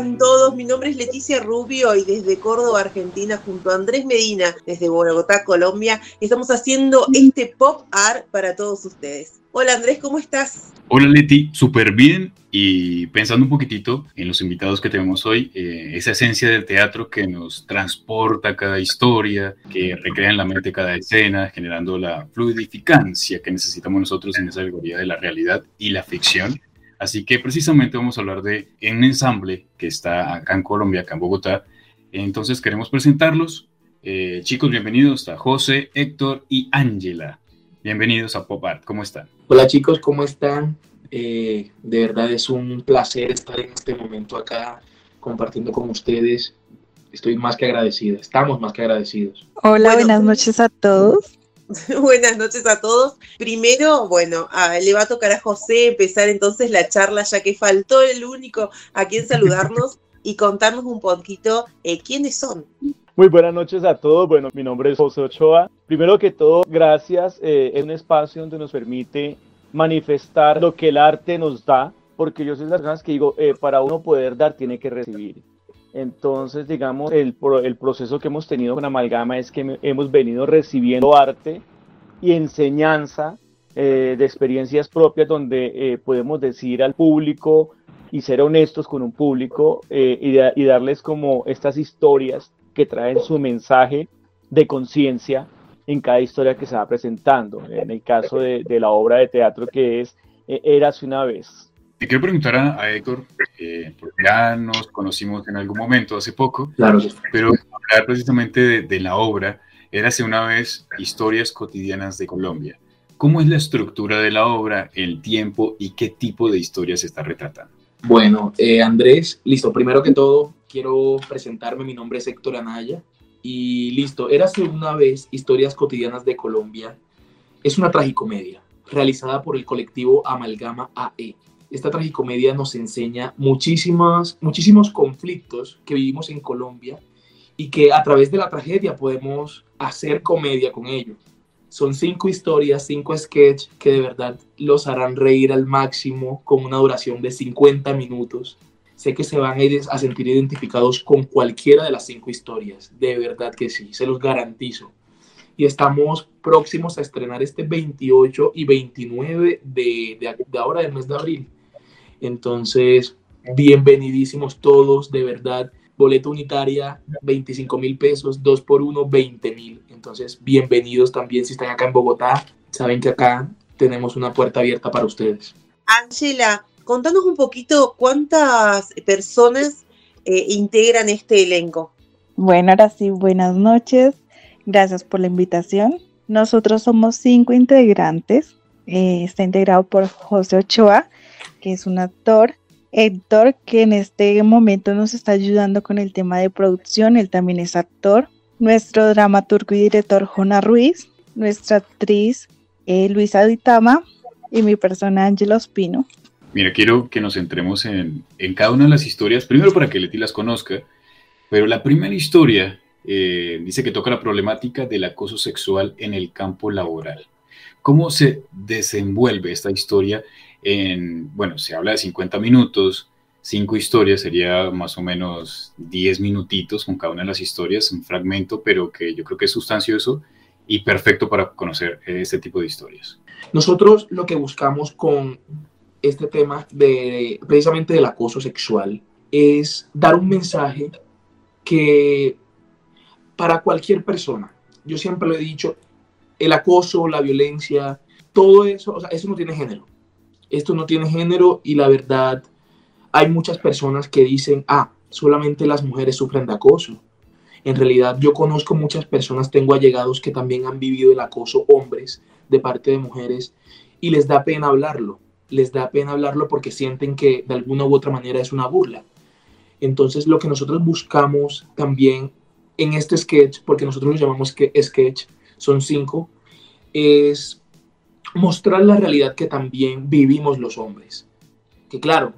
Están todos? Mi nombre es Leticia Rubio y desde Córdoba, Argentina, junto a Andrés Medina, desde Bogotá, Colombia, estamos haciendo este pop art para todos ustedes. Hola Andrés, ¿cómo estás? Hola Leti, súper bien y pensando un poquitito en los invitados que tenemos hoy, eh, esa esencia del teatro que nos transporta cada historia, que recrea en la mente cada escena, generando la fluidificancia que necesitamos nosotros en esa alegoría de la realidad y la ficción. Así que precisamente vamos a hablar de un ensamble que está acá en Colombia, acá en Bogotá. Entonces queremos presentarlos. Eh, chicos, bienvenidos a José, Héctor y Ángela. Bienvenidos a Pop Art. ¿Cómo están? Hola chicos, ¿cómo están? Eh, de verdad es un placer estar en este momento acá compartiendo con ustedes. Estoy más que agradecido, estamos más que agradecidos. Hola, buenas noches a todos. Buenas noches a todos. Primero, bueno, le va a tocar a José empezar entonces la charla, ya que faltó el único a quien saludarnos y contarnos un poquito eh, quiénes son. Muy buenas noches a todos. Bueno, mi nombre es José Ochoa. Primero que todo, gracias. Eh, es un espacio donde nos permite manifestar lo que el arte nos da, porque yo soy de las personas que digo, eh, para uno poder dar, tiene que recibir. Entonces, digamos, el, el proceso que hemos tenido con Amalgama es que hemos venido recibiendo arte y enseñanza eh, de experiencias propias donde eh, podemos decir al público y ser honestos con un público eh, y, darles como estas historias que traen su mensaje de conciencia en cada historia que se va presentando. En el caso de, la obra de teatro que es Érase una vez. Te quiero preguntar a, Héctor, eh, porque ya nos conocimos en algún momento hace poco, claro. pero hablar precisamente de, la obra, Érase una vez Historias cotidianas de Colombia. ¿Cómo es la estructura de la obra, el tiempo y qué tipo de historias se está retratando? Bueno, eh, Andrés, listo. Primero que todo, quiero presentarme. Mi nombre es Héctor Anaya. Y listo, Érase una vez Historias cotidianas de Colombia. Es una tragicomedia realizada por el colectivo Amalgama AE esta tragicomedia nos enseña muchísimas, muchísimos conflictos que vivimos en Colombia y que a través de la tragedia podemos hacer comedia con ello. Son cinco historias, cinco sketches que de verdad los harán reír al máximo con una duración de 50 minutos. Sé que se van a, a sentir identificados con cualquiera de las cinco historias, de verdad que sí, se los garantizo y estamos próximos a estrenar este 28 y 29 de, de, de, ahora del mes de abril. Entonces, bienvenidísimos todos, de verdad. Boleto unitaria, 25 mil pesos, 2 por 1, 20 mil. Entonces, bienvenidos también si están acá en Bogotá. Saben que acá tenemos una puerta abierta para ustedes. Ángela, contanos un poquito cuántas personas eh, integran este elenco. Bueno, ahora sí, buenas noches. Gracias por la invitación. Nosotros somos cinco integrantes. Eh, está integrado por José Ochoa, que es un actor. Héctor, que en este momento nos está ayudando con el tema de producción, él también es actor. Nuestro dramaturgo y director, Jona Ruiz. Nuestra actriz, eh, Luisa Ditama. Y mi persona, Ángela Ospino. Mira, quiero que nos centremos en, cada una de las historias, primero para que Leti las conozca, pero la primera historia eh, dice que toca la problemática del acoso sexual en el campo laboral. ¿Cómo se desenvuelve esta historia en, bueno, se habla de 50 minutos, cinco historias, sería más o menos 10 minutitos con cada una de las historias, un fragmento, pero que yo creo que es sustancioso y perfecto para conocer este tipo de historias. Nosotros lo que buscamos con este tema de precisamente del acoso sexual es dar un mensaje que para cualquier persona, yo siempre lo he dicho, el acoso, la violencia, todo eso, o sea, eso no tiene género esto no tiene género y la verdad hay muchas personas que dicen, ah, solamente las mujeres sufren de acoso. En realidad yo conozco muchas personas, tengo allegados que también han vivido el acoso, hombres, de parte de mujeres, y les da pena hablarlo. Les da pena hablarlo porque sienten que de alguna u otra manera es una burla. Entonces, lo que nosotros buscamos también en este sketch, porque nosotros lo llamamos sketch, son cinco, es mostrar la realidad que también vivimos los hombres. Que claro,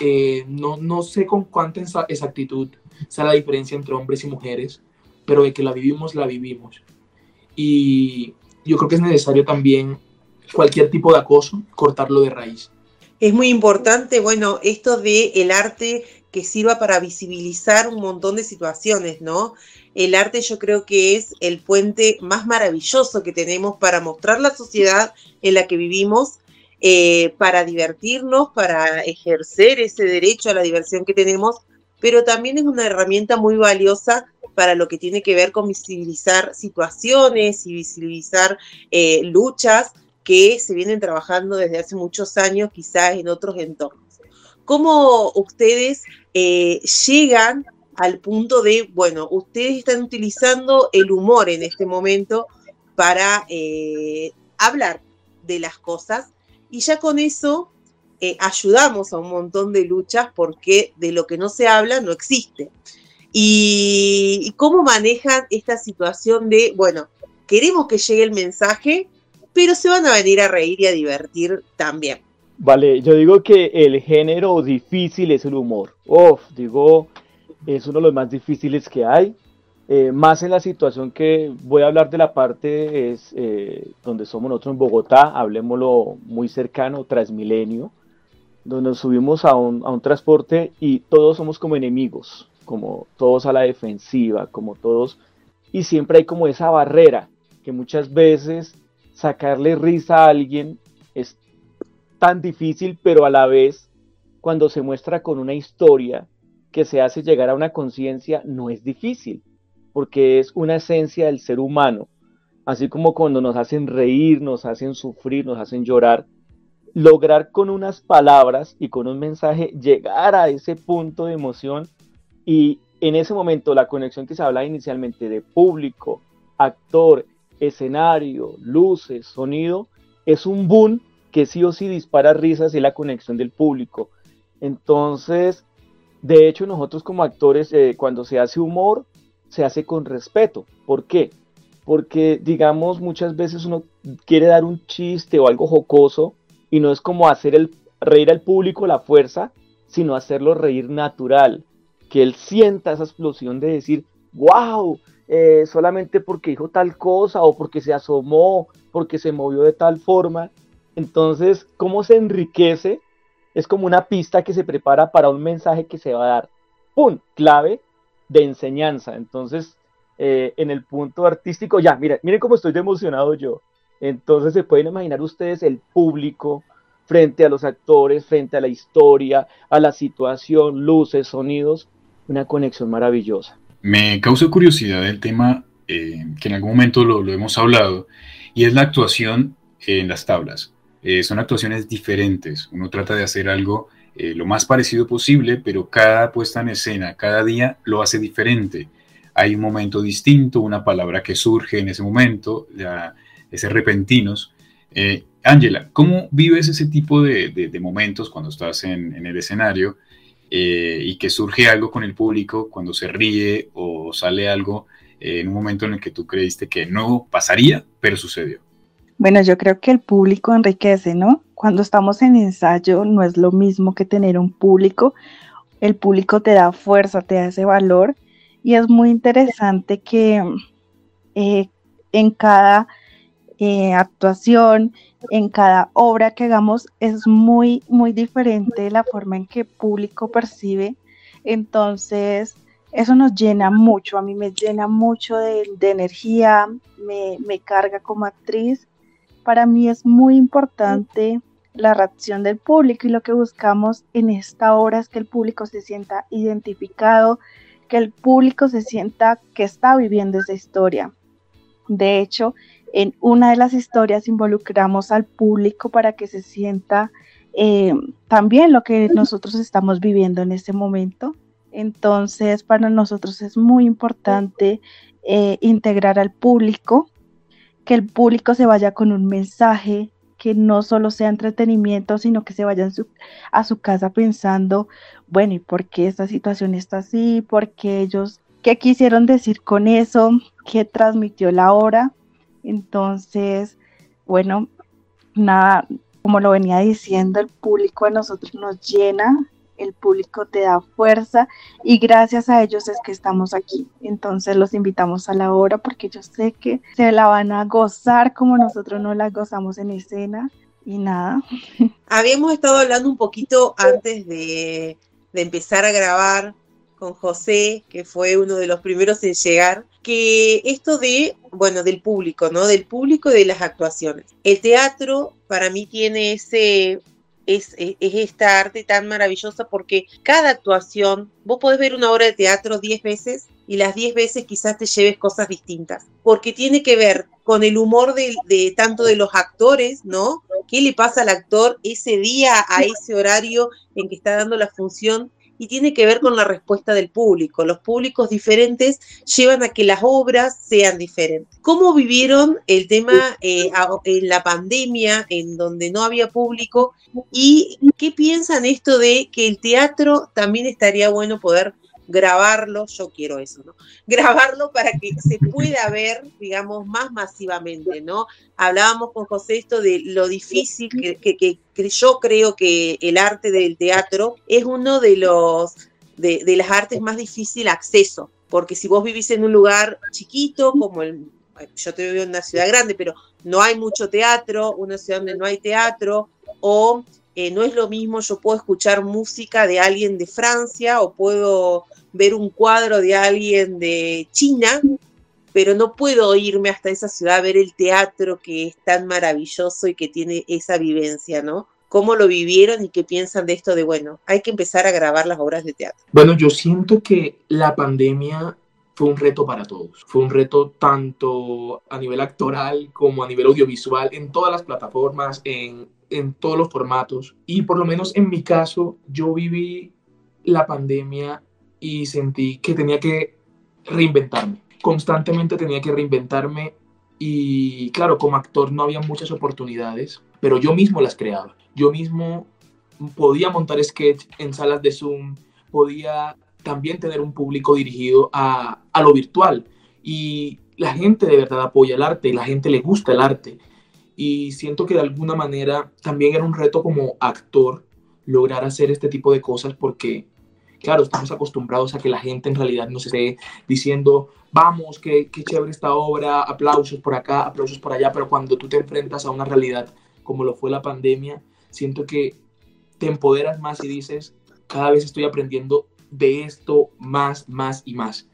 eh, no, no sé con cuánta exactitud sea la diferencia entre hombres y mujeres, pero de que la vivimos, la vivimos. Y yo creo que es necesario también cualquier tipo de acoso, cortarlo de raíz. Es muy importante, bueno, esto de el arte que sirva para visibilizar un montón de situaciones, ¿no? El arte yo creo que es el puente más maravilloso que tenemos para mostrar la sociedad en la que vivimos, eh, para divertirnos, para ejercer ese derecho a la diversión que tenemos, pero también es una herramienta muy valiosa para lo que tiene que ver con visibilizar situaciones y visibilizar eh, luchas que se vienen trabajando desde hace muchos años, quizás en otros entornos. ¿Cómo ustedes eh, llegan al punto de, bueno, ustedes están utilizando el humor en este momento para eh, hablar de las cosas y ya con eso eh, ayudamos a un montón de luchas porque de lo que no se habla no existe. y cómo manejan esta situación de, bueno, queremos que llegue el mensaje, pero se van a venir a reír y a divertir también. Vale, yo digo que el género difícil es el humor. Uf, digo, es uno de los más difíciles que hay. Eh, más en la situación que voy a hablar de la parte es eh, donde somos nosotros en Bogotá, hablemoslo muy cercano, Transmilenio, donde nos subimos a un, a un transporte y todos somos como enemigos, como todos a la defensiva, como todos, y siempre hay como esa barrera que muchas veces sacarle risa a alguien es tan difícil, pero a la vez, cuando se muestra con una historia que se hace llegar a una conciencia, no es difícil, porque es una esencia del ser humano. Así como cuando nos hacen reír, nos hacen sufrir, nos hacen llorar, lograr con unas palabras y con un mensaje llegar a ese punto de emoción y en ese momento la conexión que se habla inicialmente de público, actor, escenario, luces, sonido, es un boom que sí o sí dispara risas y la conexión del público. Entonces, de hecho, nosotros como actores, eh, cuando se hace humor, se hace con respeto. ¿Por qué? Porque, digamos, muchas veces uno quiere dar un chiste o algo jocoso y no es como hacer el reír al público la fuerza, sino hacerlo reír natural. Que él sienta esa explosión de decir, wow, eh, solamente porque dijo tal cosa o porque se asomó, porque se movió de tal forma. Entonces, ¿cómo se enriquece? Es como una pista que se prepara para un mensaje que se va a dar. ¡Pum! Clave de enseñanza. Entonces, eh, en el punto artístico, ya, miren, miren cómo estoy emocionado yo. Entonces, se pueden imaginar ustedes el público frente a los actores, frente a la historia, a la situación, luces, sonidos, una conexión maravillosa. Me causa curiosidad el tema eh, que en algún momento lo, hemos hablado, y es la actuación en las tablas. Eh, son actuaciones diferentes. Uno trata de hacer algo eh, lo más parecido posible, pero cada puesta en escena, cada día lo hace diferente. Hay un momento distinto, una palabra que surge en ese momento, ya, ese repentinos. Ángela, ¿cómo vives ese tipo de, momentos cuando estás en, el escenario? Eh, y que surge algo con el público cuando se ríe o sale algo eh, en un momento en el que tú creíste que no pasaría, pero sucedió. Bueno, yo creo que el público enriquece, ¿no? Cuando estamos en ensayo no es lo mismo que tener un público. El público te da fuerza, te da ese valor y es muy interesante que eh, en cada actuación, en cada obra que hagamos es muy, muy diferente la forma en que el público percibe. Entonces, eso nos llena mucho, a mí me llena mucho de, energía, me, me, carga como actriz. Para mí es muy importante la reacción del público y lo que buscamos en esta obra es que el público se sienta identificado, que el público se sienta que está viviendo esa historia. De hecho, en una de las historias involucramos al público para que se sienta eh, también lo que nosotros estamos viviendo en este momento. Entonces, para nosotros es muy importante eh, integrar al público, que el público se vaya con un mensaje, que no solo sea entretenimiento, sino que se vayan a su casa pensando, bueno, ¿y por qué esta situación está así? ¿Por qué ellos, qué quisieron decir con eso? ¿Qué transmitió la obra? Entonces, bueno, nada, como lo venía diciendo, el público a nosotros nos llena, el público te da fuerza y gracias a ellos es que estamos aquí. Entonces los invitamos a la obra porque yo sé que se la van a gozar como nosotros no la gozamos en escena y nada. Habíamos estado hablando un poquito antes de, de empezar a grabar con José, que fue uno de los primeros en llegar, que esto de, bueno, del público, ¿no? Del público y de las actuaciones. El teatro para mí tiene ese, es, es, esta arte tan maravillosa porque cada actuación, vos podés ver una obra de teatro diez veces y las diez veces quizás te lleves cosas distintas, porque tiene que ver con el humor de, de, tanto de los actores, ¿no? ¿Qué le pasa al actor ese día, a ese horario en que está dando la función? Y tiene que ver con la respuesta del público. Los públicos diferentes llevan a que las obras sean diferentes. ¿Cómo vivieron el tema eh, en la pandemia, en donde no había público? ¿Y qué piensan esto de que el teatro también estaría bueno poder grabarlo, yo quiero eso, ¿no? Grabarlo para que se pueda ver, digamos, más masivamente, ¿no? Hablábamos con José esto de lo difícil que, que, yo creo que el arte del teatro es uno de los de, de las artes más difícil acceso, porque si vos vivís en un lugar chiquito, como el, yo te vivo en una ciudad grande, pero no hay mucho teatro, una ciudad donde no hay teatro, o eh, no es lo mismo, yo puedo escuchar música de alguien de Francia o puedo ver un cuadro de alguien de China, pero no puedo irme hasta esa ciudad a ver el teatro que es tan maravilloso y que tiene esa vivencia, ¿no? ¿Cómo lo vivieron y qué piensan de esto de, bueno, hay que empezar a grabar las obras de teatro? Bueno, yo siento que la pandemia fue un reto para todos. Fue un reto tanto a nivel actoral como a nivel audiovisual, en todas las plataformas, en, en todos los formatos. Y por lo menos en mi caso, yo viví la pandemia y sentí que tenía que reinventarme. Constantemente tenía que reinventarme y claro, como actor no había muchas oportunidades, pero yo mismo las creaba. Yo mismo podía montar sketch en salas de Zoom, podía también tener un público dirigido a, a lo virtual y la gente de verdad apoya el arte y la gente le gusta el arte. Y siento que de alguna manera también era un reto como actor lograr hacer este tipo de cosas porque claro, estamos acostumbrados a que la gente en realidad nos esté diciendo, vamos, qué, qué chévere esta obra, aplausos por acá, aplausos por allá, pero cuando tú te enfrentas a una realidad como lo fue la pandemia, siento que te empoderas más y dices, cada vez estoy aprendiendo de esto más, más y más.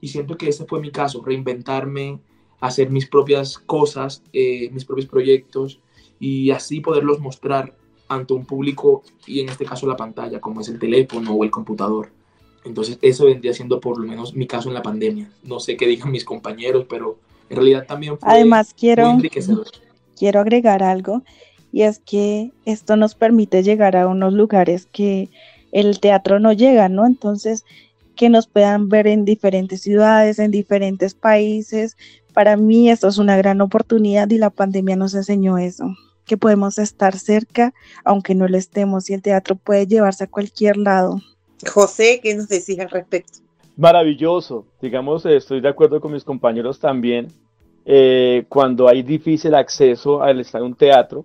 Y siento que ese fue mi caso, reinventarme, hacer mis propias cosas, eh, mis propios proyectos y así poderlos mostrar ante un público y en este caso la pantalla, como es el teléfono o el computador. Entonces eso vendría siendo por lo menos mi caso en la pandemia. No sé qué digan mis compañeros, pero en realidad también fue Además, quiero, Quiero agregar algo y es que esto nos permite llegar a unos lugares que el teatro no llega, ¿no? Entonces, que nos puedan ver en diferentes ciudades, en diferentes países. Para mí esto es una gran oportunidad y la pandemia nos enseñó eso que podemos estar cerca, aunque no lo estemos, y el teatro puede llevarse a cualquier lado. José, ¿qué nos decís al respecto? Maravilloso, digamos, estoy de acuerdo con mis compañeros también, eh, cuando hay difícil acceso al estar en un teatro,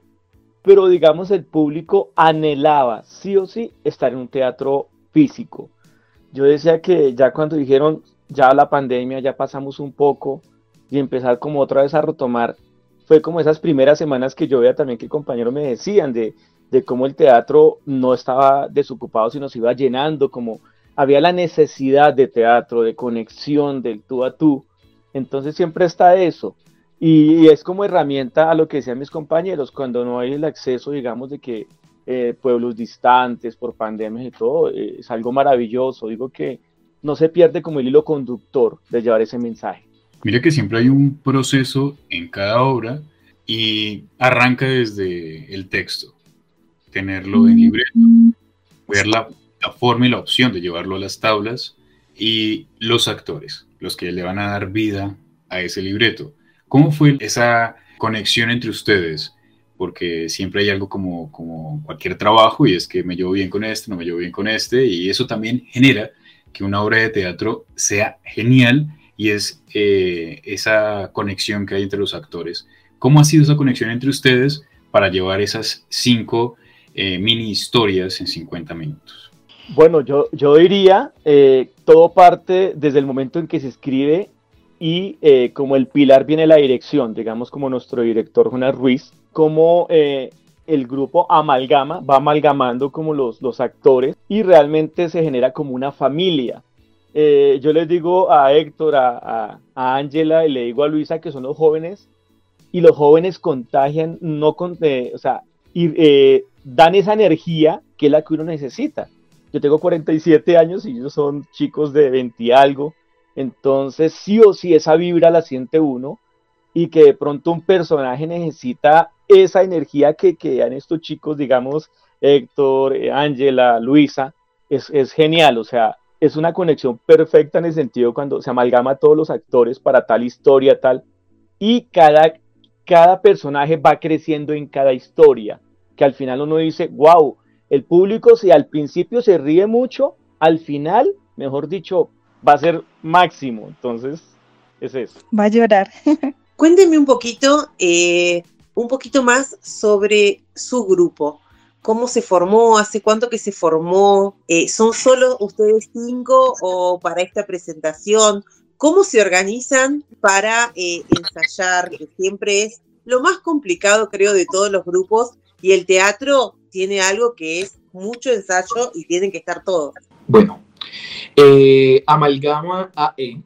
pero digamos el público anhelaba sí o sí estar en un teatro físico. Yo decía que ya cuando dijeron ya la pandemia, ya pasamos un poco y empezar como otra vez a retomar fue como esas primeras semanas que yo veía también que compañeros me decían de, cómo el teatro no estaba desocupado, sino se iba llenando, como había la necesidad de teatro, de conexión, del tú a tú. Entonces siempre está eso. Y, es como herramienta a lo que decían mis compañeros, cuando no hay el acceso, digamos, de que eh, pueblos distantes por pandemias y todo, eh, es algo maravilloso. Digo que no se pierde como el hilo conductor de llevar ese mensaje. Mira que siempre hay un proceso en cada obra y arranca desde el texto, tenerlo en libreto, ver la, forma y la opción de llevarlo a las tablas y los actores, los que le van a dar vida a ese libreto. ¿Cómo fue esa conexión entre ustedes porque siempre hay algo como, como cualquier trabajo y es que me llevo bien con este, no me llevo bien con este, y eso también genera que una obra de teatro sea genial y es eh, esa conexión que hay entre los actores. ¿Cómo ha sido esa conexión entre ustedes para llevar esas cinco eh, mini historias en 50 minutos? Bueno, yo, yo diría, eh, todo parte desde el momento en que se escribe y como el pilar viene la dirección, digamos como nuestro director Jonas Ruiz, como el grupo amalgama, va amalgamando como los, los actores y realmente se genera como una familia. Eh, yo les digo a Héctor, a Ángela y le digo a Luisa que son los jóvenes y los jóvenes contagian, no con, eh, o sea, y, eh, dan esa energía que es la que uno necesita. Yo tengo 47 años y ellos son chicos de 20 y algo, entonces sí o sí esa vibra la siente uno y que de pronto un personaje necesita esa energía que, que dan estos chicos, digamos, Héctor, Ángela, Luisa, es, es, genial, o sea, es una conexión perfecta en el sentido cuando se amalgama todos los actores para tal historia, tal, y cada, cada personaje va creciendo en cada historia, que al final uno dice, wow, el público si al principio se ríe mucho, al final, mejor dicho, va a ser máximo, entonces es eso. Va a llorar. Cuéntenme un poquito, eh, un poquito más sobre su grupo. ¿Cómo se formó? ¿Hace cuánto que se formó? Eh, ¿Son solo ustedes cinco o para esta presentación? ¿Cómo se organizan para eh, ensayar? Que siempre es lo más complicado, creo, de todos los grupos. Y el teatro tiene algo que es mucho ensayo y tienen que estar todos. Bueno, Amalgama AE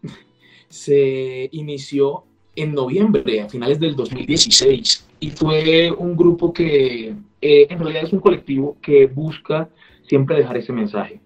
se inició en noviembre, a finales del 2016, y fue un grupo que eh, en realidad es un colectivo que busca siempre dejar ese mensaje,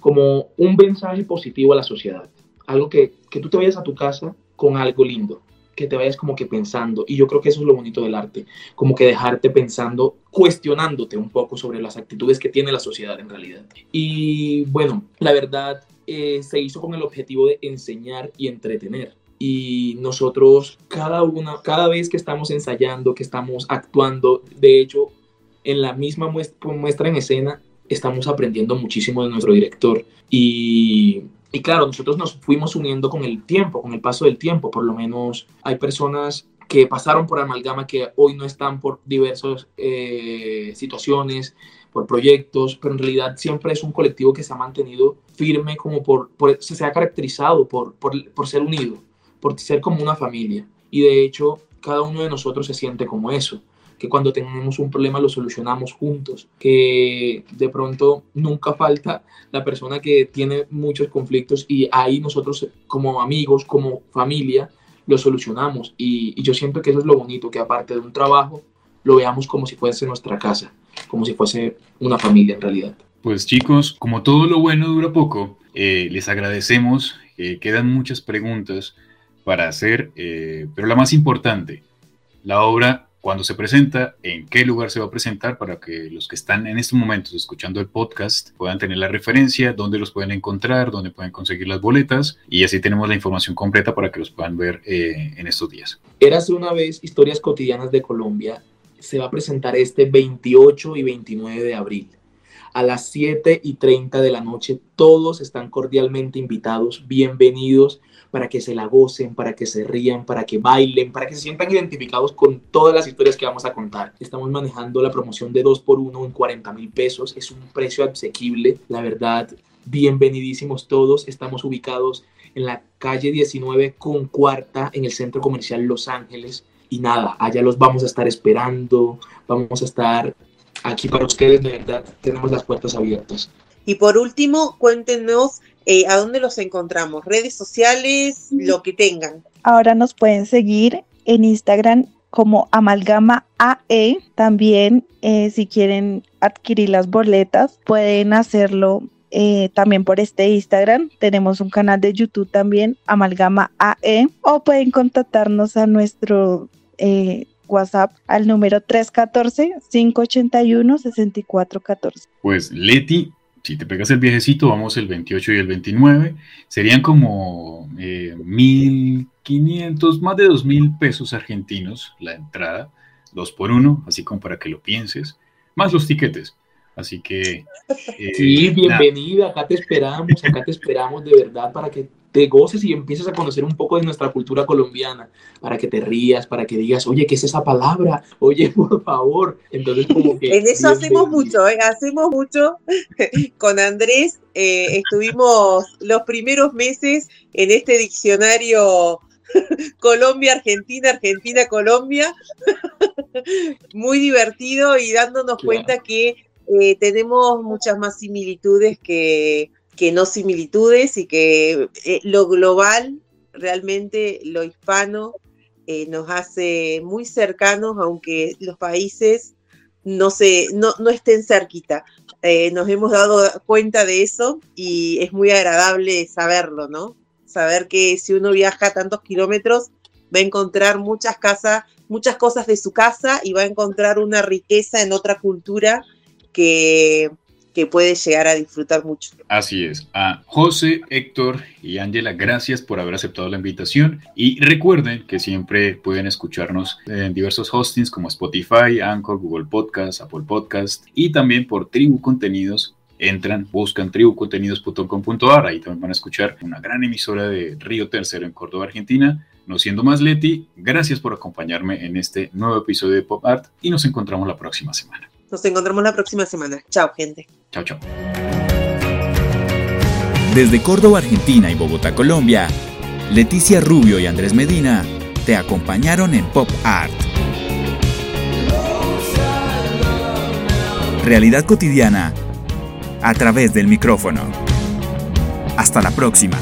como un mensaje positivo a la sociedad, algo que, que tú te vayas a tu casa con algo lindo, que te vayas como que pensando, y yo creo que eso es lo bonito del arte, como que dejarte pensando, cuestionándote un poco sobre las actitudes que tiene la sociedad en realidad. Y bueno, la verdad eh, se hizo con el objetivo de enseñar y entretener y nosotros cada una, cada vez que estamos ensayando, que estamos actuando, de hecho, en la misma muestra, en escena, estamos aprendiendo muchísimo de nuestro director. Y, claro, nosotros nos fuimos uniendo con el tiempo, con el paso del tiempo. Por lo menos hay personas que pasaron por Amalgama que hoy no están por diversas eh, situaciones, por proyectos, pero en realidad siempre es un colectivo que se ha mantenido firme, como por se ha caracterizado por, por, por ser unido por ser como una familia. Y de hecho, cada uno de nosotros se siente como eso, que cuando tenemos un problema lo solucionamos juntos, que de pronto nunca falta la persona que tiene muchos conflictos y ahí nosotros como amigos, como familia, lo solucionamos. Y, yo siento que eso es lo bonito, que aparte de un trabajo, lo veamos como si fuese nuestra casa, como si fuese una familia en realidad. Pues chicos, como todo lo bueno dura poco, eh, les agradecemos. Eh, quedan muchas preguntas para hacer, eh, pero la más importante, la obra, cuando se presenta, en qué lugar se va a presentar para que los que están en estos momentos escuchando el podcast puedan tener la referencia, dónde los pueden encontrar, dónde pueden conseguir las boletas y así tenemos la información completa para que los puedan ver eh, en estos días. Érase una vez Historias Cotidianas de Colombia. Se va a presentar este 28 y 29 de abril a las 7 y 30 de la noche. Todos están cordialmente invitados, bienvenidos para que se la gocen, para que se rían, para que bailen, para que se sientan identificados con todas las historias que vamos a contar. Estamos manejando la promoción de 2 por 1 en 40 mil pesos. Es un precio asequible, la verdad. Bienvenidísimos todos. Estamos ubicados en la calle 19 con cuarta en el centro comercial Los Ángeles. Y nada, allá los vamos a estar esperando. Vamos a estar aquí para ustedes, de verdad. Tenemos las puertas abiertas. Y por último, cuéntenos eh, a dónde los encontramos, redes sociales, lo que tengan. Ahora nos pueden seguir en Instagram como Amalgama AE. También eh, si quieren adquirir las boletas, pueden hacerlo eh, también por este Instagram. Tenemos un canal de YouTube también, Amalgama AE. O pueden contactarnos a nuestro WhatsApp al número 314-581-6414. Pues Leti, si te pegas el viajecito, vamos el 28 y el 29, serían como eh, 1.500, más de 2.000 pesos argentinos la entrada. dos por uno, así como para que lo pienses, más los tiquetes. Así que... Eh, sí, bienvenida, acá te esperamos, acá te esperamos de verdad para que te goces y empieces a conocer un poco de nuestra cultura colombiana, para que te rías, para que digas, oye, ¿qué es esa palabra? Oye, por favor. Entonces, como que... En eso hacemos mucho, ¿eh? hacemos mucho. Con Andrés eh, estuvimos los primeros meses en este diccionario Colombia, Argentina, Argentina, Colombia. Muy divertido y dándonos cuenta que eh, tenemos muchas más similitudes que, que no similitudes y que eh, lo global, realmente lo hispano, eh, nos hace muy cercanos, aunque los países no, se, no, no estén cerquita. Eh, nos hemos dado cuenta de eso y es muy agradable saberlo, ¿no? Saber que si uno viaja tantos kilómetros va a encontrar muchas casas, muchas cosas de su casa y va a encontrar una riqueza en otra cultura que, que puede llegar a disfrutar mucho. Así es. A José, Héctor y Ángela, gracias por haber aceptado la invitación. Y recuerden que siempre pueden escucharnos en diversos hostings como Spotify, Anchor, Google Podcast, Apple Podcast y también por Tribu Contenidos. Entran, buscan tribucontenidos.com.ar, ahí también van a escuchar una gran emisora de Río Tercero en Córdoba, Argentina. No siendo más, Leti, gracias por acompañarme en este nuevo episodio de Pop Art y nos encontramos la próxima semana. Nos encontramos la próxima semana. Chao, gente. Chao, chao. Desde Córdoba, Argentina y Bogotá, Colombia, Leticia Rubio y Andrés Medina te acompañaron en Pop Art. Realidad cotidiana a través del micrófono. Hasta la próxima.